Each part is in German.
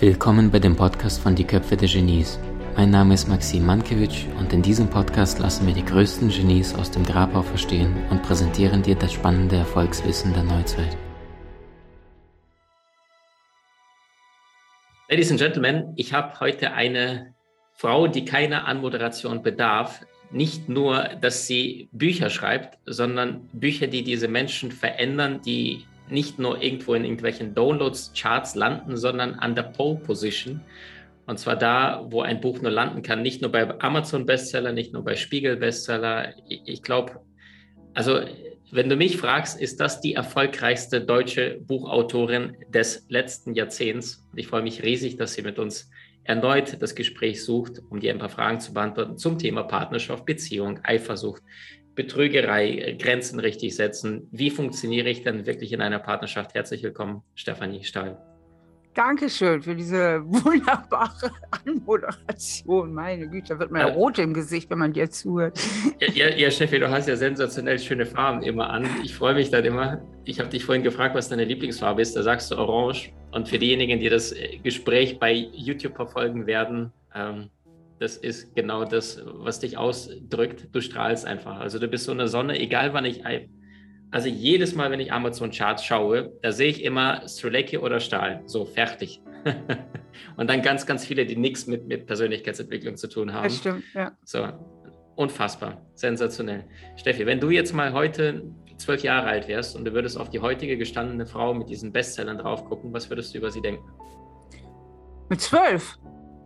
Willkommen bei dem Podcast von Die Köpfe der Genies. Mein Name ist Maxim Mankewitsch und in diesem Podcast lassen wir die größten Genies aus dem Grabau verstehen und präsentieren dir das spannende Erfolgswissen der Neuzeit. Ladies and Gentlemen, ich habe heute eine Frau, die keine Anmoderation bedarf. Nicht nur, dass sie Bücher schreibt, sondern Bücher, die diese Menschen verändern, die nicht nur irgendwo in irgendwelchen Downloads-Charts landen, sondern an der Pole Position. Und zwar da, wo ein Buch nur landen kann, nicht nur bei Amazon-Bestseller, nicht nur bei Spiegel-Bestseller. Ich glaube, also wenn du mich fragst, ist das die erfolgreichste deutsche Buchautorin des letzten Jahrzehnts. Ich freue mich riesig, dass sie mit uns erneut das Gespräch sucht, um dir ein paar Fragen zu beantworten zum Thema Partnerschaft, Beziehung, Eifersucht, Betrügerei, Grenzen richtig setzen. Wie funktioniere ich denn wirklich in einer Partnerschaft? Herzlich willkommen, Stefanie Stahl. Dankeschön für diese wunderbare Anmoderation. Meine Güte, da wird man ja rot im Gesicht, wenn man dir zuhört. Ja, ja, ja, Steffi, du hast ja sensationell schöne Farben immer an. Ich freue mich dann immer. Ich habe dich vorhin gefragt, was deine Lieblingsfarbe ist. Da sagst du Orange. Und für diejenigen, die das Gespräch bei YouTube verfolgen werden, ähm, das ist genau das, was dich ausdrückt. Du strahlst einfach. Also du bist so eine Sonne, egal wann ich, also jedes Mal, wenn ich Amazon Charts schaue, da sehe ich immer Streleki oder Stahl. So, fertig. und dann ganz, ganz viele, die nichts mit, mit Persönlichkeitsentwicklung zu tun haben. Das stimmt, ja. So, unfassbar, sensationell. Steffi, wenn du jetzt mal heute zwölf Jahre alt wärst und du würdest auf die heutige gestandene Frau mit diesen Bestsellern drauf gucken, was würdest du über sie denken? Mit zwölf?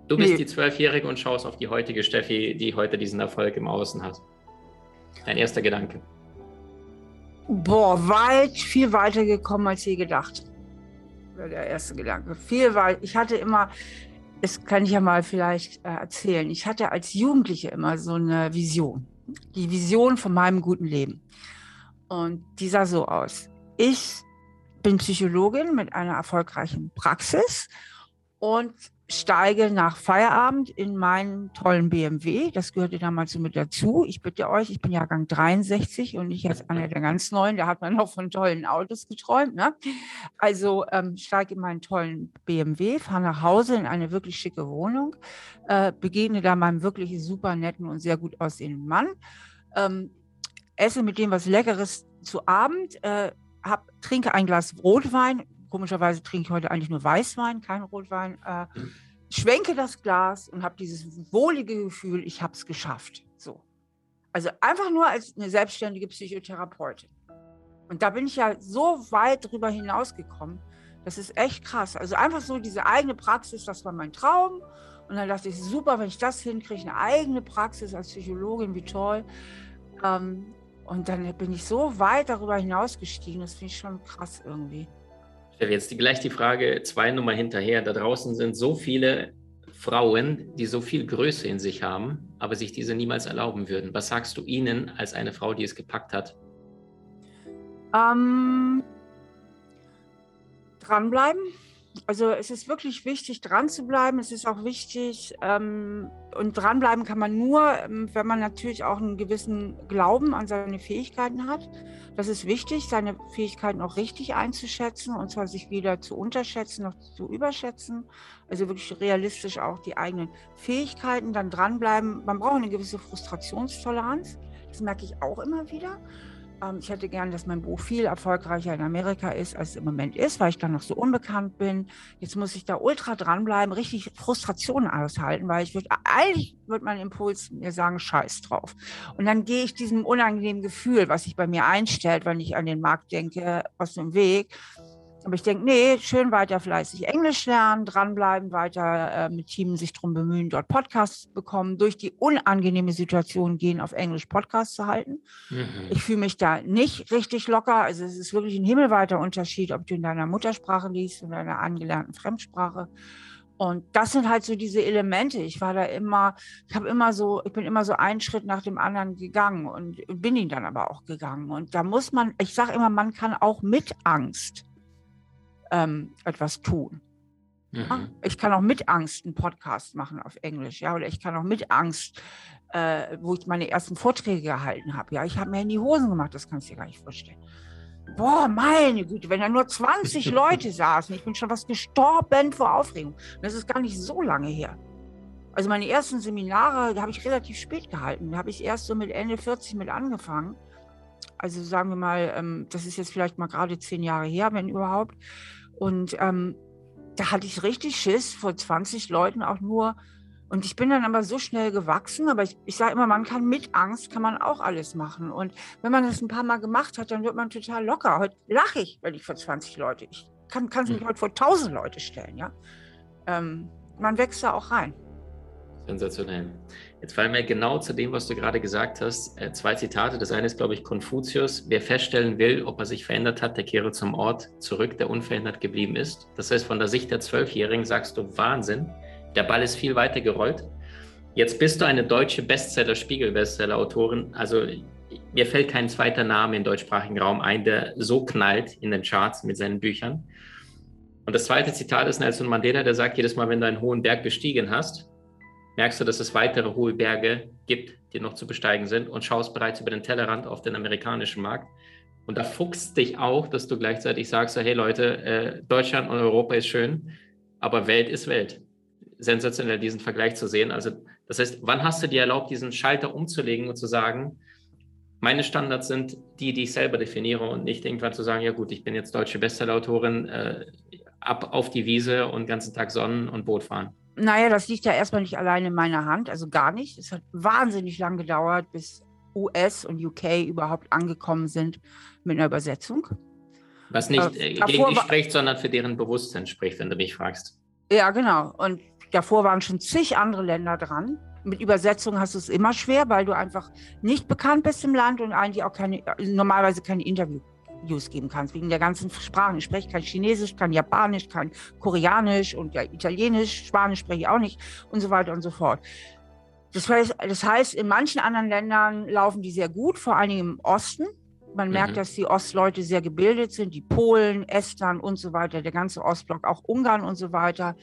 Du bist nee. die Zwölfjährige und schaust auf die heutige Steffi, die heute diesen Erfolg im Außen hat. Dein erster Gedanke. Boah, weit, viel weiter gekommen als je gedacht. Der erste Gedanke. Viel weit. Ich hatte immer, das kann ich ja mal vielleicht äh, erzählen, ich hatte als Jugendliche immer so eine Vision. Die Vision von meinem guten Leben. Und die sah so aus. Ich bin Psychologin mit einer erfolgreichen Praxis und steige nach Feierabend in meinen tollen BMW. Das gehörte damals mit dazu. Ich bitte euch, ich bin Jahrgang 63 und nicht jetzt einer der ganz neuen. Da hat man noch von tollen Autos geträumt. Ne? Also ähm, steige in meinen tollen BMW, fahre nach Hause in eine wirklich schicke Wohnung, äh, begegne da meinem wirklich super netten und sehr gut aussehenden Mann, ähm, esse mit dem was Leckeres zu Abend, äh, hab, trinke ein Glas Rotwein, Komischerweise trinke ich heute eigentlich nur Weißwein, kein Rotwein. Äh, schwenke das Glas und habe dieses wohlige Gefühl, ich habe es geschafft. So. Also einfach nur als eine selbstständige Psychotherapeutin. Und da bin ich ja so weit drüber hinausgekommen. Das ist echt krass. Also einfach so diese eigene Praxis, das war mein Traum. Und dann dachte ich, super, wenn ich das hinkriege, eine eigene Praxis als Psychologin, wie toll. Ähm, und dann bin ich so weit darüber hinausgestiegen, das finde ich schon krass irgendwie. Steffi, jetzt die, gleich die Frage zwei Nummer hinterher. Da draußen sind so viele Frauen, die so viel Größe in sich haben, aber sich diese niemals erlauben würden. Was sagst du ihnen als eine Frau, die es gepackt hat? Ähm, dranbleiben also es ist wirklich wichtig, dran zu bleiben. Es ist auch wichtig, ähm, und dranbleiben kann man nur, ähm, wenn man natürlich auch einen gewissen Glauben an seine Fähigkeiten hat. Das ist wichtig, seine Fähigkeiten auch richtig einzuschätzen und zwar sich weder zu unterschätzen noch zu überschätzen. Also wirklich realistisch auch die eigenen Fähigkeiten, dann dranbleiben. Man braucht eine gewisse Frustrationstoleranz. Das merke ich auch immer wieder. Ähm, ich hätte gern, dass mein Buch viel erfolgreicher in Amerika ist, als es im Moment ist, weil ich da noch so unbekannt bin. Jetzt muss ich da ultra dranbleiben, richtig Frustrationen aushalten, weil ich würde, eigentlich würde mein Impuls mir sagen, scheiß drauf. Und dann gehe ich diesem unangenehmen Gefühl, was sich bei mir einstellt, wenn ich an den Markt denke, aus dem Weg. Aber ich denke, nee, schön weiter fleißig Englisch lernen, dranbleiben, weiter äh, mit Teams sich darum bemühen, dort Podcasts zu bekommen, durch die unangenehme Situation gehen, auf Englisch Podcasts zu halten. Mhm. Ich fühle mich da nicht richtig locker. Also es ist wirklich ein himmelweiter Unterschied, ob du in deiner Muttersprache liest oder in einer angelernten Fremdsprache. Und das sind halt so diese Elemente. Ich war da immer, ich habe immer so, ich bin immer so einen Schritt nach dem anderen gegangen und bin ihn dann aber auch gegangen. Und da muss man, ich sage immer, man kann auch mit Angst ähm, etwas tun. Mhm. Ich kann auch mit Angst einen Podcast machen auf Englisch, ja, oder ich kann auch mit Angst, äh, wo ich meine ersten Vorträge gehalten habe. Ja, ich habe mir in die Hosen gemacht, das kannst du dir gar nicht vorstellen. boah, meine Güte, wenn da nur 20 Leute saßen, ich bin schon was gestorben vor Aufregung. Das ist gar nicht so lange her. Also meine ersten Seminare, da habe ich relativ spät gehalten. Da habe ich erst so mit Ende 40 mit angefangen. Also sagen wir mal, ähm, das ist jetzt vielleicht mal gerade zehn Jahre her, wenn überhaupt. Und ähm, da hatte ich richtig Schiss vor 20 Leuten auch nur. Und ich bin dann aber so schnell gewachsen. Aber ich, ich sage immer, man kann mit Angst, kann man auch alles machen. Und wenn man das ein paar Mal gemacht hat, dann wird man total locker. Heute lache ich, wenn ich vor 20 Leute, ich kann, kann mich hm. heute vor 1000 Leute stellen. Ja? Ähm, man wächst da auch rein. Sensationell. Jetzt fallen mir genau zu dem, was du gerade gesagt hast, äh, zwei Zitate. Das eine ist, glaube ich, Konfuzius. Wer feststellen will, ob er sich verändert hat, der kehre zum Ort zurück, der unverändert geblieben ist. Das heißt, von der Sicht der Zwölfjährigen sagst du Wahnsinn. Der Ball ist viel weiter gerollt. Jetzt bist du eine deutsche Bestseller, Spiegel-Bestseller-Autorin. Also mir fällt kein zweiter Name im deutschsprachigen Raum ein, der so knallt in den Charts mit seinen Büchern. Und das zweite Zitat ist Nelson Mandela, der sagt, jedes Mal, wenn du einen hohen Berg bestiegen hast, merkst du, dass es weitere hohe Berge gibt, die noch zu besteigen sind und schaust bereits über den Tellerrand auf den amerikanischen Markt. Und da fuchst dich auch, dass du gleichzeitig sagst, hey Leute, äh, Deutschland und Europa ist schön, aber Welt ist Welt. Sensationell, diesen Vergleich zu sehen. Also das heißt, wann hast du dir erlaubt, diesen Schalter umzulegen und zu sagen, meine Standards sind die, die ich selber definiere und nicht irgendwann zu sagen, ja gut, ich bin jetzt deutsche Bestsellerautorin, äh, ab auf die Wiese und den ganzen Tag Sonnen und Boot fahren. Naja, das liegt ja erstmal nicht allein in meiner Hand, also gar nicht. Es hat wahnsinnig lang gedauert, bis US und UK überhaupt angekommen sind mit einer Übersetzung. Was nicht äh, gegen dich spricht, sondern für deren Bewusstsein spricht, wenn du mich fragst. Ja, genau. Und davor waren schon zig andere Länder dran. Mit Übersetzung hast du es immer schwer, weil du einfach nicht bekannt bist im Land und eigentlich auch keine, normalerweise keine Interview Interviews geben kannst, wegen der ganzen Sprachen. Ich spreche kein Chinesisch, kein Japanisch, kein Koreanisch und ja, Italienisch, Spanisch spreche ich auch nicht und so weiter und so fort. Das heißt, das heißt, in manchen anderen Ländern laufen die sehr gut, vor allen Dingen im Osten. Man merkt, mhm. dass die Ostleute sehr gebildet sind, die Polen, Estland und so weiter, der ganze Ostblock, auch Ungarn und so weiter.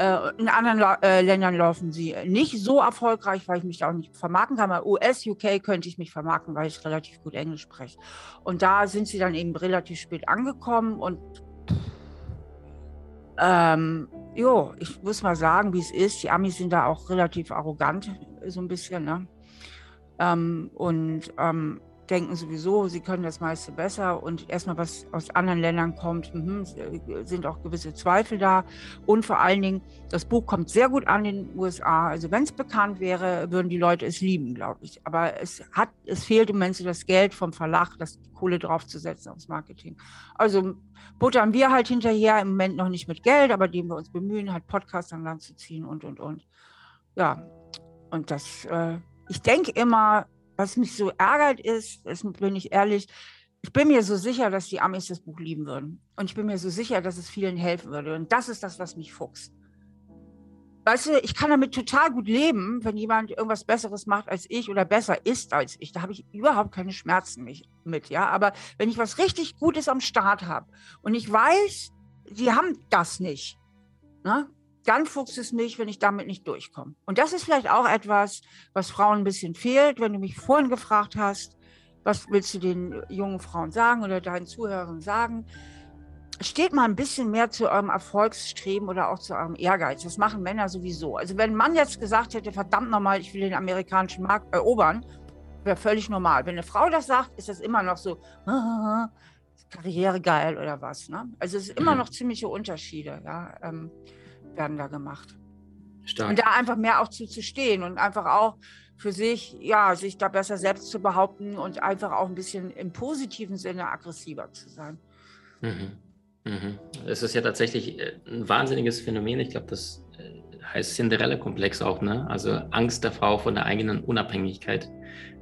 Äh, in anderen äh, Ländern laufen sie nicht so erfolgreich, weil ich mich da auch nicht vermarkten kann. Bei US, UK könnte ich mich vermarkten, weil ich relativ gut Englisch spreche. Und da sind sie dann eben relativ spät angekommen und ähm, jo, ich muss mal sagen, wie es ist. Die Amis sind da auch relativ arrogant, so ein bisschen. Ne? Ähm, und ähm, denken sowieso, sie können das meiste besser und erstmal was aus anderen Ländern kommt, mh, sind auch gewisse Zweifel da. Und vor allen Dingen, das Buch kommt sehr gut an in den USA. Also wenn es bekannt wäre, würden die Leute es lieben, glaube ich. Aber es hat, es fehlt im Moment das Geld vom Verlag, das Kohle draufzusetzen aufs Marketing. Also buttern wir halt hinterher im Moment noch nicht mit Geld, aber dem wir uns bemühen, halt Podcasts an Land zu ziehen und und und. Ja, und das, äh, ich denke immer, was mich so ärgert ist, ist, bin ich ehrlich, ich bin mir so sicher, dass die Amis das Buch lieben würden. Und ich bin mir so sicher, dass es vielen helfen würde. Und das ist das, was mich fuchst. Weißt du, ich kann damit total gut leben, wenn jemand irgendwas Besseres macht als ich oder besser ist als ich. Da habe ich überhaupt keine Schmerzen mit, ja. Aber wenn ich was richtig Gutes am Start habe und ich weiß, die haben das nicht, ne? Dann fuchst es mich, wenn ich damit nicht durchkomme. Und das ist vielleicht auch etwas, was Frauen ein bisschen fehlt, wenn du mich vorhin gefragt hast, was willst du den jungen Frauen sagen oder deinen Zuhörern sagen? Steht mal ein bisschen mehr zu eurem Erfolgsstreben oder auch zu eurem Ehrgeiz. Das machen Männer sowieso. Also wenn ein Mann jetzt gesagt hätte, verdammt nochmal, ich will den amerikanischen Markt erobern, wäre völlig normal. Wenn eine Frau das sagt, ist das immer noch so, Karriere geil oder was. Ne? Also es ist immer mhm. noch ziemliche Unterschiede. Ja? Ähm, werden da gemacht. Stark. Und da einfach mehr auch zu, zu stehen und einfach auch für sich, ja, sich da besser selbst zu behaupten und einfach auch ein bisschen im positiven Sinne aggressiver zu sein. Mhm. Mhm. Es ist ja tatsächlich äh, ein wahnsinniges Phänomen. Ich glaube, das heißt Cinderella-Komplex auch, ne? Also Angst der Frau von der eigenen Unabhängigkeit,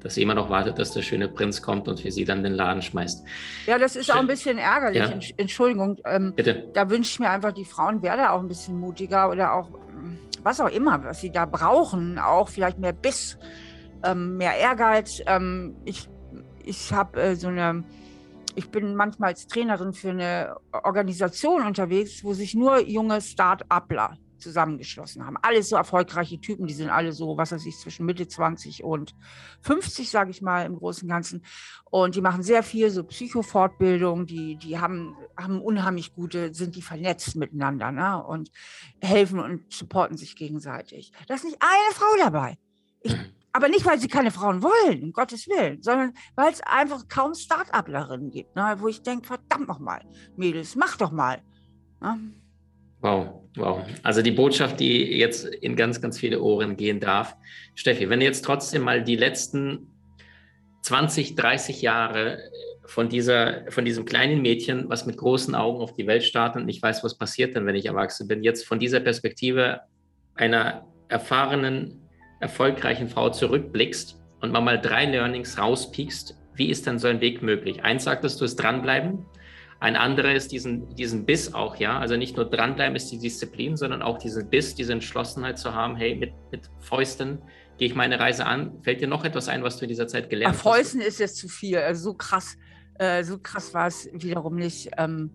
dass sie immer noch wartet, dass der schöne Prinz kommt und für sie dann den Laden schmeißt. Ja, das ist Schön. auch ein bisschen ärgerlich. Ja. Entschuldigung. Ähm, Bitte. Da wünsche ich mir einfach, die Frauen da auch ein bisschen mutiger oder auch was auch immer, was sie da brauchen, auch vielleicht mehr Biss, ähm, mehr Ehrgeiz. Ähm, ich ich habe äh, so eine ich bin manchmal als Trainerin für eine Organisation unterwegs, wo sich nur junge Start-upler zusammengeschlossen haben. Alles so erfolgreiche Typen, die sind alle so, was weiß ich, zwischen Mitte 20 und 50, sage ich mal, im Großen und Ganzen. Und die machen sehr viel so Psychofortbildung, die, die haben, haben unheimlich gute, sind die vernetzt miteinander ne? und helfen und supporten sich gegenseitig. Da ist nicht eine Frau dabei. Ich, aber nicht, weil sie keine Frauen wollen, um Gottes Willen, sondern weil es einfach kaum Start-uplerinnen gibt, ne? wo ich denke, verdammt nochmal, Mädels, mach doch mal. Ne? Wow, wow. Also die Botschaft, die jetzt in ganz, ganz viele Ohren gehen darf. Steffi, wenn du jetzt trotzdem mal die letzten 20, 30 Jahre von, dieser, von diesem kleinen Mädchen, was mit großen Augen auf die Welt startet und ich weiß, was passiert dann, wenn ich erwachsen bin, jetzt von dieser Perspektive einer erfahrenen, erfolgreichen Frau zurückblickst und mal drei Learnings rauspiekst, wie ist dann so ein Weg möglich? Eins sagtest du, ist dranbleiben. Ein anderer ist diesen, diesen Biss auch, ja. Also nicht nur dranbleiben ist die Disziplin, sondern auch diesen Biss, diese Entschlossenheit zu haben, hey, mit, mit Fäusten gehe ich meine Reise an. Fällt dir noch etwas ein, was du in dieser Zeit gelernt Ach, hast? Fäusten ist jetzt zu viel. Also so krass, äh, so krass war es wiederum nicht. Ähm,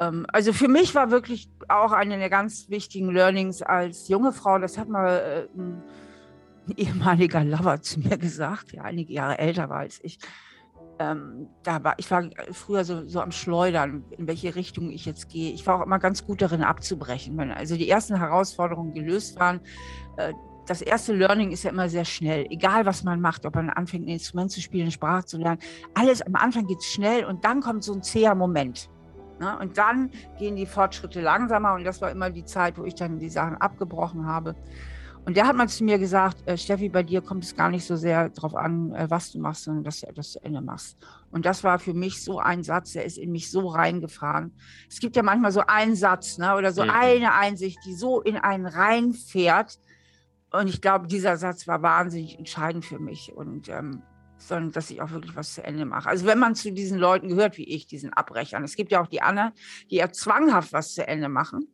ähm, also für mich war wirklich auch eine der ganz wichtigen Learnings als junge Frau, das hat mal äh, ein ehemaliger Lover zu mir gesagt, der einige Jahre älter war als ich ähm, da war, ich war früher so, so am Schleudern, in welche Richtung ich jetzt gehe. Ich war auch immer ganz gut darin abzubrechen. Wenn also die ersten Herausforderungen gelöst waren, äh, das erste Learning ist ja immer sehr schnell. Egal, was man macht, ob man anfängt, ein Instrument zu spielen, Sprache zu lernen. Alles am Anfang geht schnell und dann kommt so ein zäher Moment. Ne? Und dann gehen die Fortschritte langsamer und das war immer die Zeit, wo ich dann die Sachen abgebrochen habe. Und der hat mal zu mir gesagt, äh, Steffi, bei dir kommt es gar nicht so sehr darauf an, äh, was du machst, sondern dass du das zu Ende machst. Und das war für mich so ein Satz, der ist in mich so reingefahren. Es gibt ja manchmal so einen Satz ne, oder so mhm. eine Einsicht, die so in einen reinfährt. Und ich glaube, dieser Satz war wahnsinnig entscheidend für mich. Und ähm, sondern dass ich auch wirklich was zu Ende mache. Also wenn man zu diesen Leuten gehört wie ich, diesen Abbrechern, es gibt ja auch die anderen, die eher zwanghaft was zu Ende machen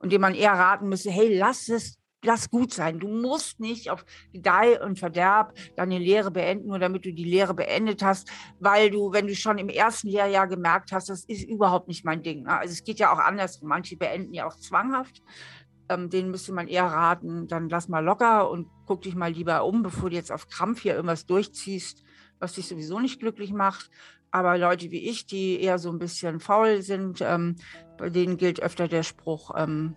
und dem man eher raten müsste, hey, lass es lass gut sein. Du musst nicht auf Gedeih und Verderb deine Lehre beenden, nur damit du die Lehre beendet hast, weil du, wenn du schon im ersten Lehrjahr gemerkt hast, das ist überhaupt nicht mein Ding. Ne? Also es geht ja auch anders. Manche beenden ja auch zwanghaft. Ähm, denen müsste man eher raten, dann lass mal locker und guck dich mal lieber um, bevor du jetzt auf Krampf hier irgendwas durchziehst, was dich sowieso nicht glücklich macht. Aber Leute wie ich, die eher so ein bisschen faul sind, ähm, bei denen gilt öfter der Spruch, ähm,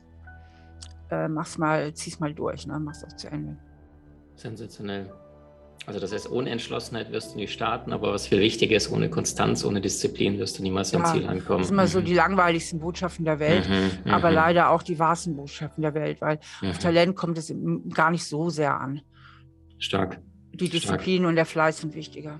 äh, mach's mal, zieh's mal durch, ne? mach's auch zu Ende. Sensationell. Also das heißt, ohne Entschlossenheit wirst du nicht starten, aber was viel wichtiger ist, ohne Konstanz, ohne Disziplin wirst du niemals ja, am Ziel ankommen. Das sind immer mhm. so die langweiligsten Botschaften der Welt, mhm, aber mhm. leider auch die wahrsten Botschaften der Welt, weil mhm. auf Talent kommt es gar nicht so sehr an. Stark. Die Disziplin Stark. und der Fleiß sind wichtiger.